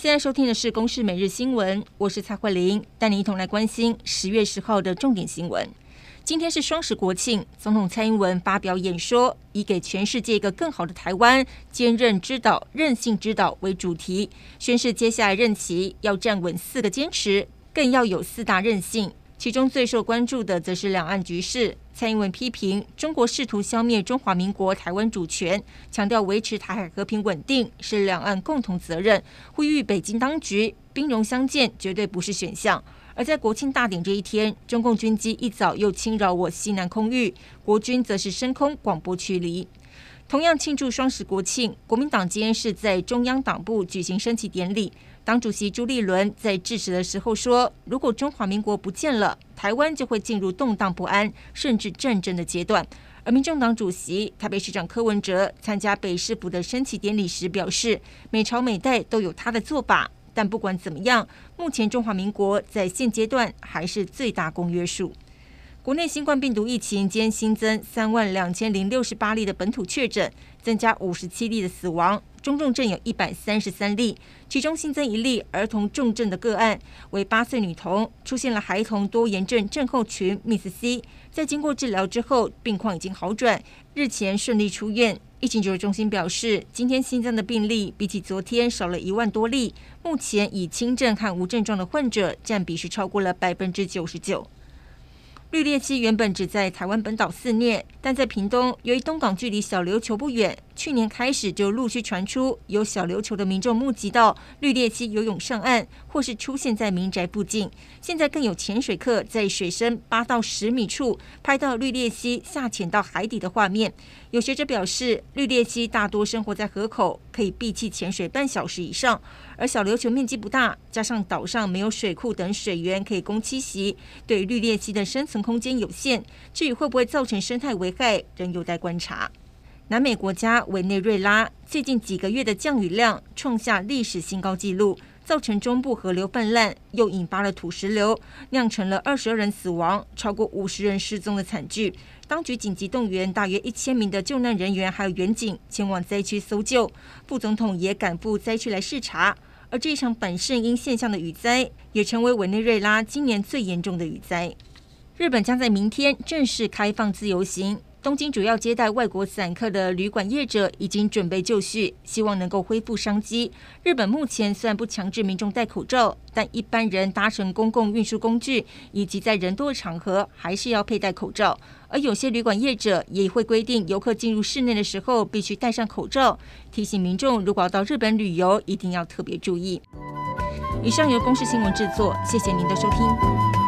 现在收听的是《公视每日新闻》，我是蔡慧玲，带你一同来关心十月十号的重点新闻。今天是双十国庆，总统蔡英文发表演说，以给全世界一个更好的台湾，坚韧之岛、韧性之岛为主题，宣示接下来任期要站稳四个坚持，更要有四大韧性。其中最受关注的，则是两岸局势。蔡英文批评中国试图消灭中华民国台湾主权，强调维持台海和平稳定是两岸共同责任，呼吁北京当局兵戎相见绝对不是选项。而在国庆大典这一天，中共军机一早又侵扰我西南空域，国军则是升空广播驱离。同样庆祝双十国庆，国民党今天是在中央党部举行升旗典礼。党主席朱立伦在致辞的时候说：“如果中华民国不见了，台湾就会进入动荡不安，甚至战争的阶段。”而民众党主席台北市长柯文哲参加北市府的升旗典礼时表示：“每朝每代都有他的做法，但不管怎么样，目前中华民国在现阶段还是最大公约数。”国内新冠病毒疫情今天新增三万两千零六十八例的本土确诊，增加五十七例的死亡。中重症有一百三十三例，其中新增一例儿童重症的个案，为八岁女童，出现了孩童多炎症症候群 （MIS-C）。在经过治疗之后，病况已经好转，日前顺利出院。疫情指挥中心表示，今天新增的病例比起昨天少了一万多例，目前以轻症和无症状的患者占比是超过了百分之九十九。绿鬣蜥原本只在台湾本岛肆虐，但在屏东，由于东港距离小琉球不远，去年开始就陆续传出有小琉球的民众目击到绿鬣蜥游泳上岸，或是出现在民宅附近。现在更有潜水客在水深八到十米处拍到绿鬣蜥下潜到海底的画面。有学者表示，绿鬣蜥大多生活在河口，可以闭气潜水半小时以上。而小琉球面积不大，加上岛上没有水库等水源可以供栖息，对绿鬣蜥的生存空间有限。至于会不会造成生态危害，仍有待观察。南美国家委内瑞拉最近几个月的降雨量创下历史新高纪录。造成中部河流泛滥，又引发了土石流，酿成了二十二人死亡、超过五十人失踪的惨剧。当局紧急动员大约一千名的救难人员，还有员警前往灾区搜救。副总统也赶赴灾区来视察。而这场本圣因现象的雨灾，也成为委内瑞拉今年最严重的雨灾。日本将在明天正式开放自由行。东京主要接待外国散客的旅馆业者已经准备就绪，希望能够恢复商机。日本目前虽然不强制民众戴口罩，但一般人搭乘公共运输工具以及在人多的场合还是要佩戴口罩。而有些旅馆业者也会规定游客进入室内的时候必须戴上口罩，提醒民众如果要到日本旅游，一定要特别注意。以上由公视新闻制作，谢谢您的收听。